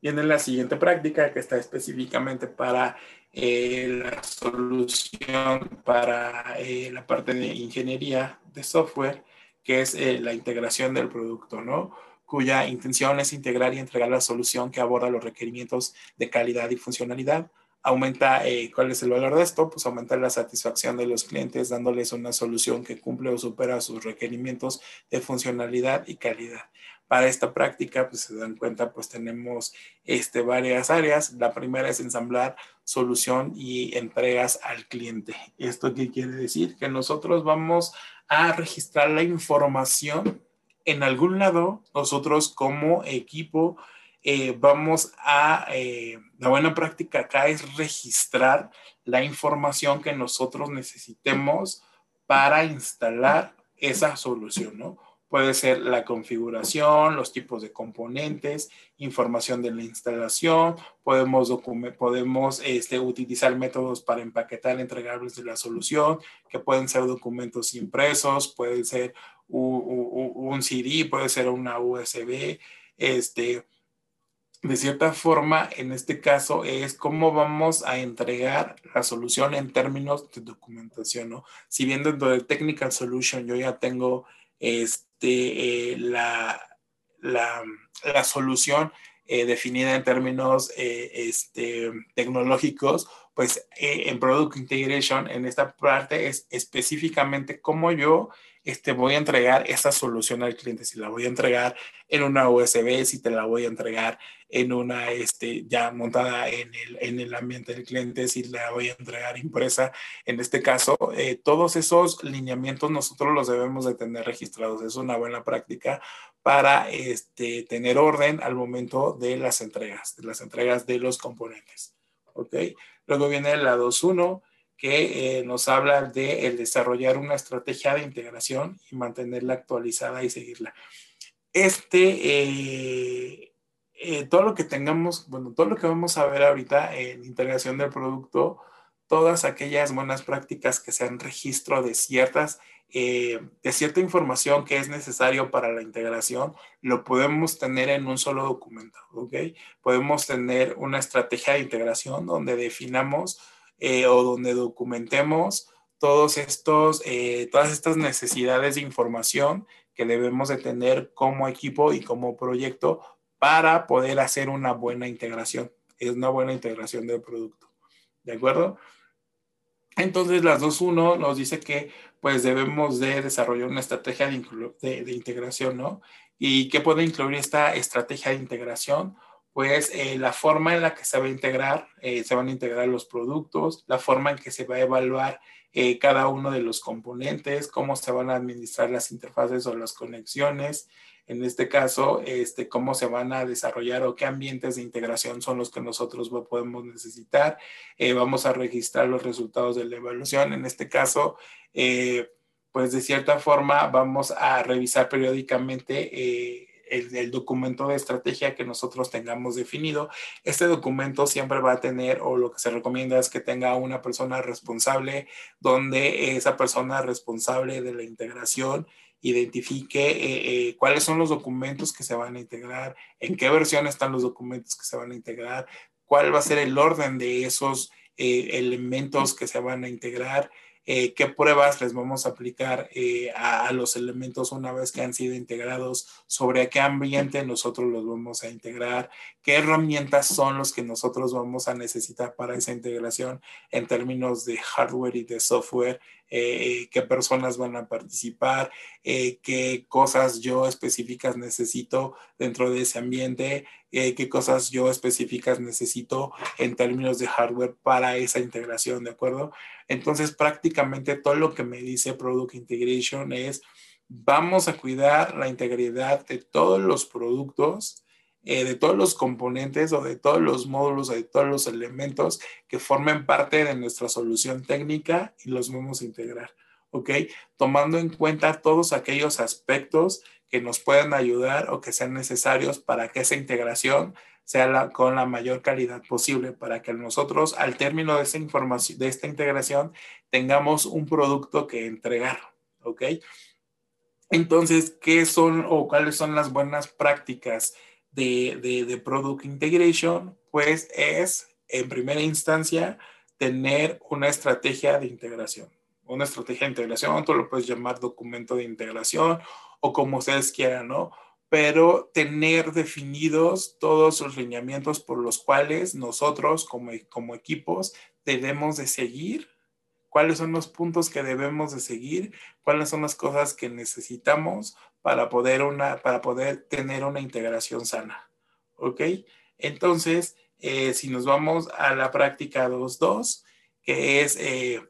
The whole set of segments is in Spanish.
Viene la siguiente práctica que está específicamente para eh, la solución para eh, la parte de ingeniería de software, que es eh, la integración del producto, ¿no? cuya intención es integrar y entregar la solución que aborda los requerimientos de calidad y funcionalidad. Aumenta, ¿cuál es el valor de esto? Pues aumenta la satisfacción de los clientes dándoles una solución que cumple o supera sus requerimientos de funcionalidad y calidad para esta práctica, pues se dan cuenta, pues tenemos este, varias áreas. La primera es ensamblar solución y entregas al cliente. ¿Esto qué quiere decir? Que nosotros vamos a registrar la información en algún lado. Nosotros como equipo eh, vamos a, eh, la buena práctica acá es registrar la información que nosotros necesitemos para instalar esa solución, ¿no? Puede ser la configuración, los tipos de componentes, información de la instalación, podemos, podemos este, utilizar métodos para empaquetar entregables de la solución, que pueden ser documentos impresos, puede ser un, un CD, puede ser una USB, este, de cierta forma, en este caso, es cómo vamos a entregar la solución en términos de documentación, ¿no? Si bien dentro de Technical Solution yo ya tengo este, eh, la, la, solución eh, definida en términos eh, este, tecnológicos, pues en Product Integration, en esta parte es específicamente cómo yo este, voy a entregar esa solución al cliente, si la voy a entregar en una USB, si te la voy a entregar en una, este, ya montada en el, en el ambiente del cliente, si la voy a entregar impresa. En este caso, eh, todos esos lineamientos nosotros los debemos de tener registrados. Es una buena práctica para este, tener orden al momento de las entregas, de las entregas de los componentes. ¿Ok? Luego viene la 2.1 que eh, nos habla de el desarrollar una estrategia de integración y mantenerla actualizada y seguirla. Este, eh, eh, todo lo que tengamos, bueno, todo lo que vamos a ver ahorita en integración del producto, todas aquellas buenas prácticas que sean registro de ciertas, de cierta información que es necesario para la integración, lo podemos tener en un solo documento, ¿ok? Podemos tener una estrategia de integración donde definamos eh, o donde documentemos todos estos, eh, todas estas necesidades de información que debemos de tener como equipo y como proyecto para poder hacer una buena integración. Es una buena integración del producto. ¿De acuerdo? Entonces, las 2.1 nos dice que pues debemos de desarrollar una estrategia de, de integración, ¿no? ¿Y qué puede incluir esta estrategia de integración? Pues eh, la forma en la que se va a integrar, eh, se van a integrar los productos, la forma en que se va a evaluar eh, cada uno de los componentes, cómo se van a administrar las interfaces o las conexiones, en este caso, este, cómo se van a desarrollar o qué ambientes de integración son los que nosotros podemos necesitar. vamos a registrar los resultados de la evaluación. En este caso, pues de cierta forma vamos a revisar periódicamente el, documento de estrategia que nosotros tengamos definido. Este documento siempre va a tener, o lo que se recomienda es que tenga una persona responsable, donde esa persona responsable de la integración identifique eh, eh, cuáles son los documentos que se van a integrar, en qué versión están los documentos que se van a integrar, cuál va a ser el orden de esos eh, elementos que se van a integrar, eh, qué pruebas les vamos a aplicar eh, a, los elementos una vez que han sido integrados, sobre qué ambiente nosotros los vamos a integrar, qué herramientas son los que nosotros vamos a necesitar para esa integración en términos de hardware y de software, eh, qué personas van a participar, qué cosas yo específicas necesito dentro de ese ambiente, qué cosas yo específicas necesito en términos de hardware para esa integración, ¿de acuerdo? Entonces, prácticamente todo lo que me dice Product Integration es, vamos a cuidar la integridad de todos los productos, eh, de todos los componentes o de todos los módulos o de todos los elementos que formen parte de nuestra solución técnica y los vamos a integrar. ¿Ok? Tomando en cuenta todos aquellos aspectos que nos puedan ayudar o que sean necesarios para que esa integración sea con la mayor calidad posible para que nosotros al término de esta información, de esta integración, tengamos un producto que entregar, ¿ok? Entonces, ¿qué son o cuáles son las buenas prácticas de, de, de Product Integration, pues es, en primera instancia, tener una estrategia de integración. Una estrategia de integración, tú lo puedes llamar documento de integración o como ustedes quieran, ¿no? Pero tener definidos todos los lineamientos por los cuales nosotros como, como equipos debemos de seguir, cuáles son los puntos que debemos de seguir, cuáles son las cosas que necesitamos para poder, una, para poder tener una integración sana. ¿Ok? Entonces, eh, si nos vamos a la práctica 2.2, que es eh,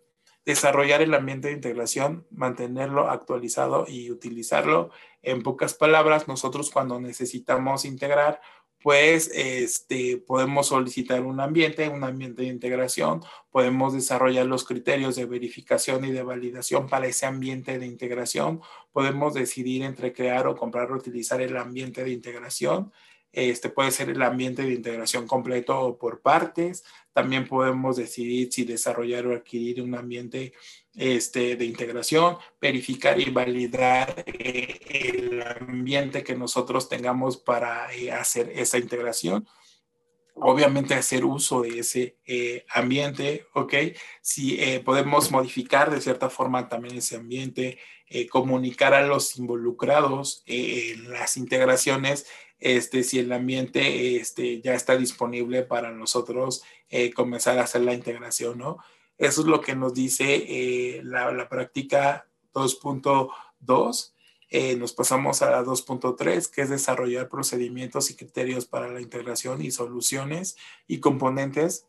desarrollar el ambiente de integración, mantenerlo actualizado y utilizarlo. En pocas palabras, nosotros cuando necesitamos integrar, pues este, podemos solicitar un ambiente, un ambiente de integración, podemos desarrollar los criterios de verificación y de validación para ese ambiente de integración, podemos decidir entre crear o comprar o utilizar el ambiente de integración este puede ser el ambiente de integración completo o por partes. También podemos decidir si desarrollar o adquirir un ambiente este, de integración, verificar y validar eh, el ambiente que nosotros tengamos para eh, hacer esa integración obviamente hacer uso de ese eh, ambiente, ¿ok? Si podemos modificar de cierta forma también ese ambiente, comunicar a los involucrados en las integraciones este, si el ambiente este, ya está disponible para nosotros eh, comenzar a hacer la integración, ¿no? Eso es lo que nos dice eh, la, práctica 2.2. Eh, nos pasamos a la 2.3, que es desarrollar procedimientos y criterios para la integración y soluciones y componentes,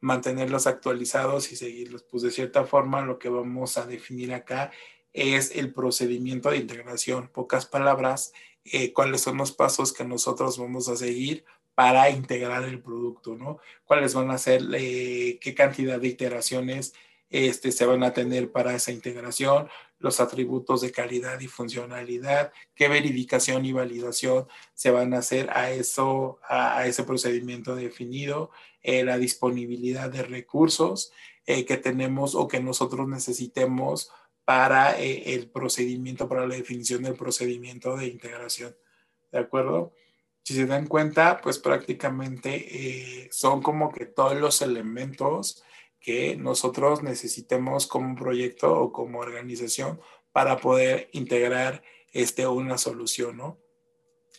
mantenerlos actualizados y seguirlos. Pues de cierta forma lo que vamos a definir acá es el procedimiento de integración. Pocas palabras, eh, cuáles son los pasos que nosotros vamos a seguir para integrar el producto, ¿no? Cuáles van a ser, eh, qué cantidad de iteraciones este, se van a tener para esa integración, los atributos de calidad y funcionalidad, qué verificación y validación se van a hacer a, eso, a, ese procedimiento definido, eh, la disponibilidad de recursos que tenemos o que nosotros necesitemos para eh, el procedimiento, para la definición del procedimiento de integración. ¿De acuerdo? Si se dan cuenta, pues prácticamente eh, son como que todos los elementos que nosotros necesitemos como proyecto o como organización para poder integrar este, una solución, ¿no?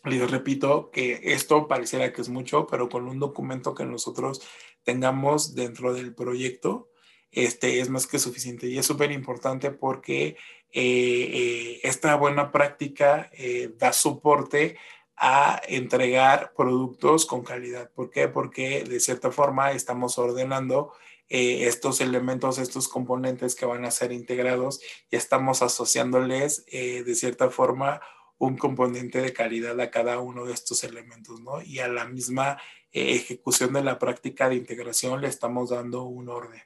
Les repito que esto pareciera que es mucho, pero con un documento que nosotros tengamos dentro del proyecto, este, es más que suficiente y es súper importante porque eh, eh, esta buena práctica eh, da soporte a entregar productos con calidad. ¿Por qué? Porque de cierta forma estamos ordenando estos elementos, estos componentes que van a ser integrados y estamos asociándoles de cierta forma un componente de calidad a cada uno de estos elementos, ¿no? Y a la misma ejecución de la práctica de integración le estamos dando un orden.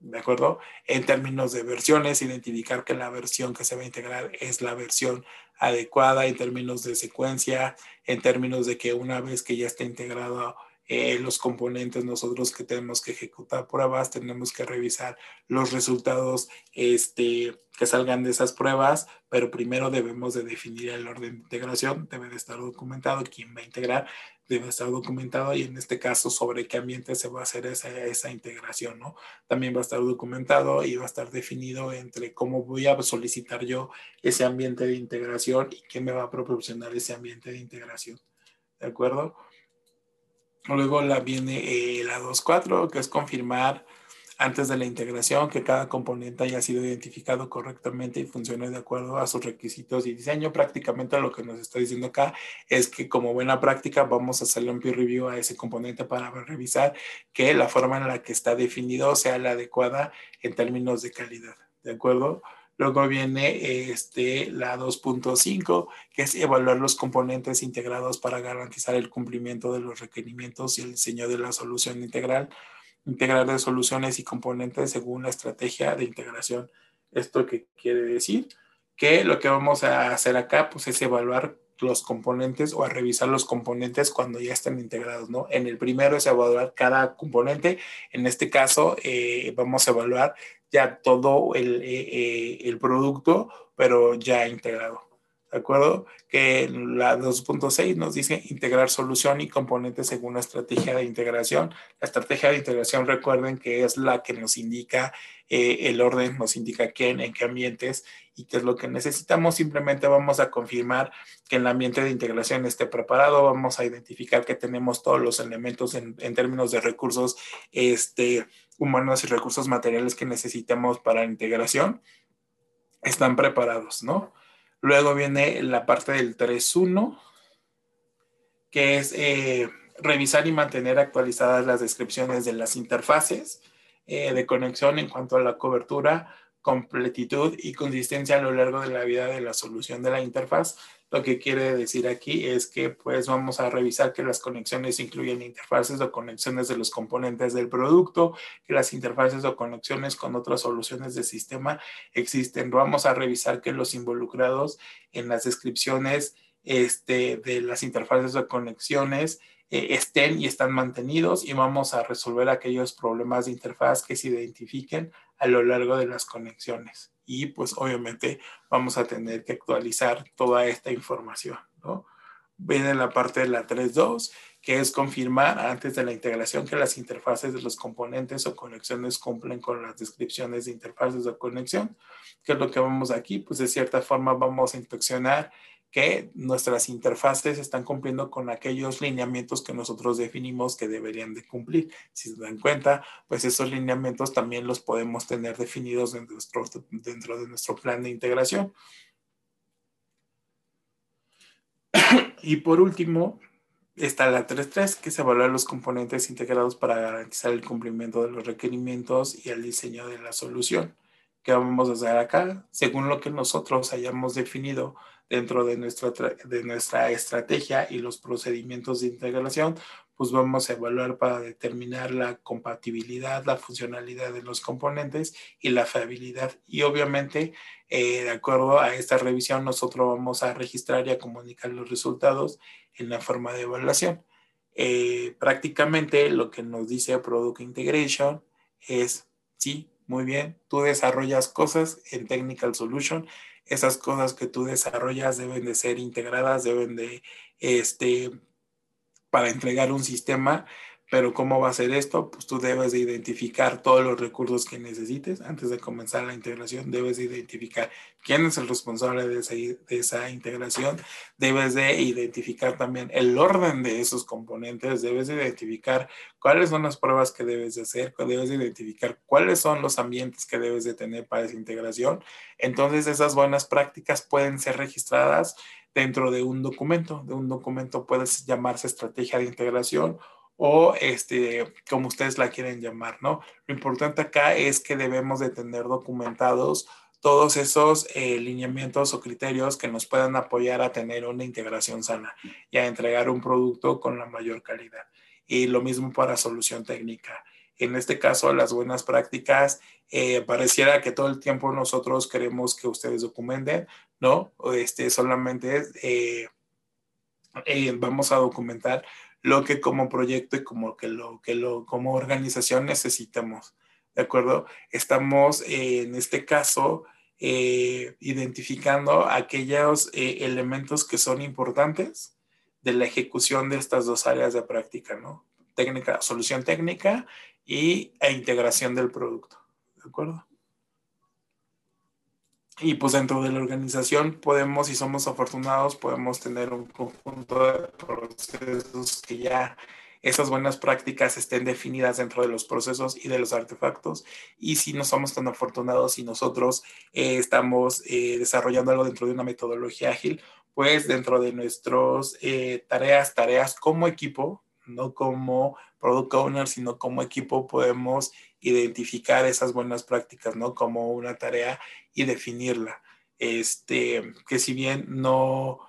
¿de acuerdo? En términos de versiones, identificar que la versión que se va a integrar es la versión adecuada en términos de secuencia, en términos de que una vez que ya está integrado eh, los componentes, nosotros que tenemos que ejecutar pruebas, tenemos que revisar los resultados este, que salgan de esas pruebas, pero primero debemos de definir el orden de integración, debe de estar documentado quién va a integrar, debe estar documentado y en este caso sobre qué ambiente se va a hacer esa, esa integración, ¿no? También va a estar documentado y va a estar definido entre cómo voy a solicitar yo ese ambiente de integración y qué me va a proporcionar ese ambiente de integración, ¿de acuerdo? Luego la viene eh, la 2.4, que es confirmar antes de la integración que cada componente haya sido identificado correctamente y funcione de acuerdo a sus requisitos y diseño. Prácticamente lo que nos está diciendo acá es que como buena práctica vamos a hacerle un peer review a ese componente para revisar que la forma en la que está definido sea la adecuada en términos de calidad. ¿De acuerdo? Luego viene este, la 2.5, que es evaluar los componentes integrados para garantizar el cumplimiento de los requerimientos y el diseño de la solución integral integrar de soluciones y componentes según la estrategia de integración. ¿Esto qué quiere decir? Que lo que vamos a hacer acá pues, es evaluar los componentes o a revisar los componentes cuando ya estén integrados, ¿no? En el primero es evaluar cada componente. En este caso, eh, vamos a evaluar ya todo el, eh, eh, el producto, pero ya integrado. ¿de acuerdo? Que la 2.6 nos dice integrar solución y componentes según la estrategia de integración. La estrategia de integración, recuerden que es la que nos indica eh, el orden, nos indica quién, en qué ambientes y qué es lo que necesitamos. Simplemente vamos a confirmar que el ambiente de integración esté preparado, vamos a identificar que tenemos todos los elementos en, en términos de recursos este, humanos y recursos materiales que necesitamos para la integración. Están preparados, ¿no? Luego viene la parte del 3.1, que es eh, revisar y mantener actualizadas las descripciones de las interfaces eh, de conexión en cuanto a la cobertura, completitud y consistencia a lo largo de la vida de la solución de la interfaz. Lo que quiere decir aquí es que pues vamos a revisar que las conexiones incluyen interfaces o conexiones de los componentes del producto, que las interfaces o conexiones con otras soluciones de sistema existen. Vamos a revisar que los involucrados en las descripciones este, de las interfaces o conexiones eh, estén y están mantenidos y vamos a resolver aquellos problemas de interfaz que se identifiquen a lo largo de las conexiones. Y pues obviamente vamos a tener que actualizar toda esta información, ¿no? Viene la parte de la 3.2, que es confirmar antes de la integración que las interfaces de los componentes o conexiones cumplen con las descripciones de interfaces o conexión. ¿Qué es lo que vamos aquí? Pues de cierta forma vamos a inspeccionar que nuestras interfaces están cumpliendo con aquellos lineamientos que nosotros definimos que deberían de cumplir. Si se dan cuenta, pues esos lineamientos también los podemos tener definidos dentro, dentro de nuestro plan de integración. y por último, está la 3.3, que se evalúa los componentes integrados para garantizar el cumplimiento de los requerimientos y el diseño de la solución. ¿Qué vamos a hacer acá? Según lo que nosotros hayamos definido dentro de nuestra, de nuestra estrategia y los procedimientos de integración, pues vamos a evaluar para determinar la compatibilidad, la funcionalidad de los componentes y la fiabilidad. Y obviamente, eh, de acuerdo a esta revisión, nosotros vamos a registrar y a comunicar los resultados en la forma de evaluación. Eh, prácticamente lo que nos dice Product Integration es, sí, muy bien, tú desarrollas cosas en Technical Solution esas cosas que tú desarrollas deben de ser integradas, deben de, este, para entregar un sistema pero ¿cómo va a ser esto? Pues tú debes de identificar todos los recursos que necesites. Antes de comenzar la integración, debes de identificar quién es el responsable de esa, de esa integración. Debes de identificar también el orden de esos componentes. Debes de identificar cuáles son las pruebas que debes de hacer. Debes de identificar cuáles son los ambientes que debes de tener para esa integración. Entonces, esas buenas prácticas pueden ser registradas dentro de un documento. De un documento puede llamarse estrategia de integración o este, como ustedes la quieren llamar, ¿no? Lo importante acá es que debemos de tener documentados todos esos eh, lineamientos o criterios que nos puedan apoyar a tener una integración sana y a entregar un producto con la mayor calidad. Y lo mismo para solución técnica. En este caso, las buenas prácticas, eh, pareciera que todo el tiempo nosotros queremos que ustedes documenten, ¿no? Este, solamente eh, vamos a documentar lo que como proyecto y como que lo que lo como organización necesitamos. ¿De acuerdo? Estamos eh, en este caso eh, identificando aquellos eh, elementos que son importantes de la ejecución de estas dos áreas de práctica, ¿no? Técnica, solución técnica y e integración del producto. ¿De acuerdo? Y pues dentro de la organización podemos, si somos afortunados, podemos tener un conjunto de procesos que ya esas buenas prácticas estén definidas dentro de los procesos y de los artefactos. Y si no somos tan afortunados y nosotros eh, estamos eh, desarrollando algo dentro de una metodología ágil, pues dentro de nuestras eh, tareas, tareas como equipo, no como product owner, sino como equipo podemos identificar esas buenas prácticas, ¿no? Como una tarea y definirla. Este, que si bien no,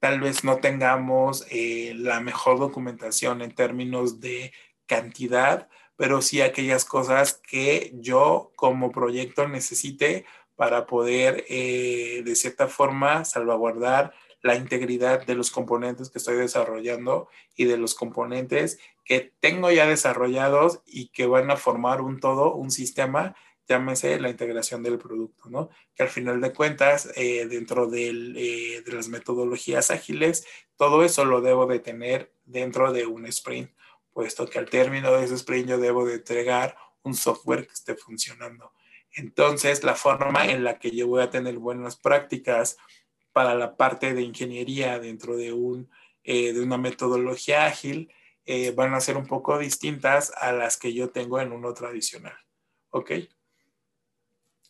tal vez no tengamos eh, la mejor documentación en términos de cantidad, pero sí aquellas cosas que yo como proyecto necesite para poder eh, de cierta forma salvaguardar la integridad de los componentes que estoy desarrollando y de los componentes que tengo ya desarrollados y que van a formar un todo, un sistema llámese la integración del producto, ¿no? Que al final de cuentas, eh, dentro del, de las metodologías ágiles, todo eso lo debo de tener dentro de un sprint, puesto que al término de ese sprint yo debo de entregar un software que esté funcionando. Entonces, la forma en la que yo voy a tener buenas prácticas para la parte de ingeniería dentro de, un, eh, de una metodología ágil eh, van a ser un poco distintas a las que yo tengo en uno tradicional. ¿Ok?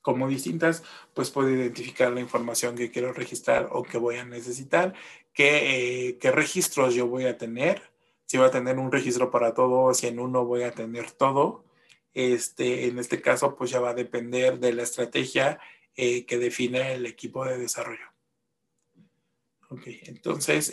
Como distintas, pues puedo identificar la información que quiero registrar o que voy a necesitar, qué, eh, qué registros yo voy a tener, si voy a tener un registro para todo si en uno voy a tener todo este, en este caso, pues ya va a depender de la estrategia eh, que define el equipo de desarrollo. Ok, entonces,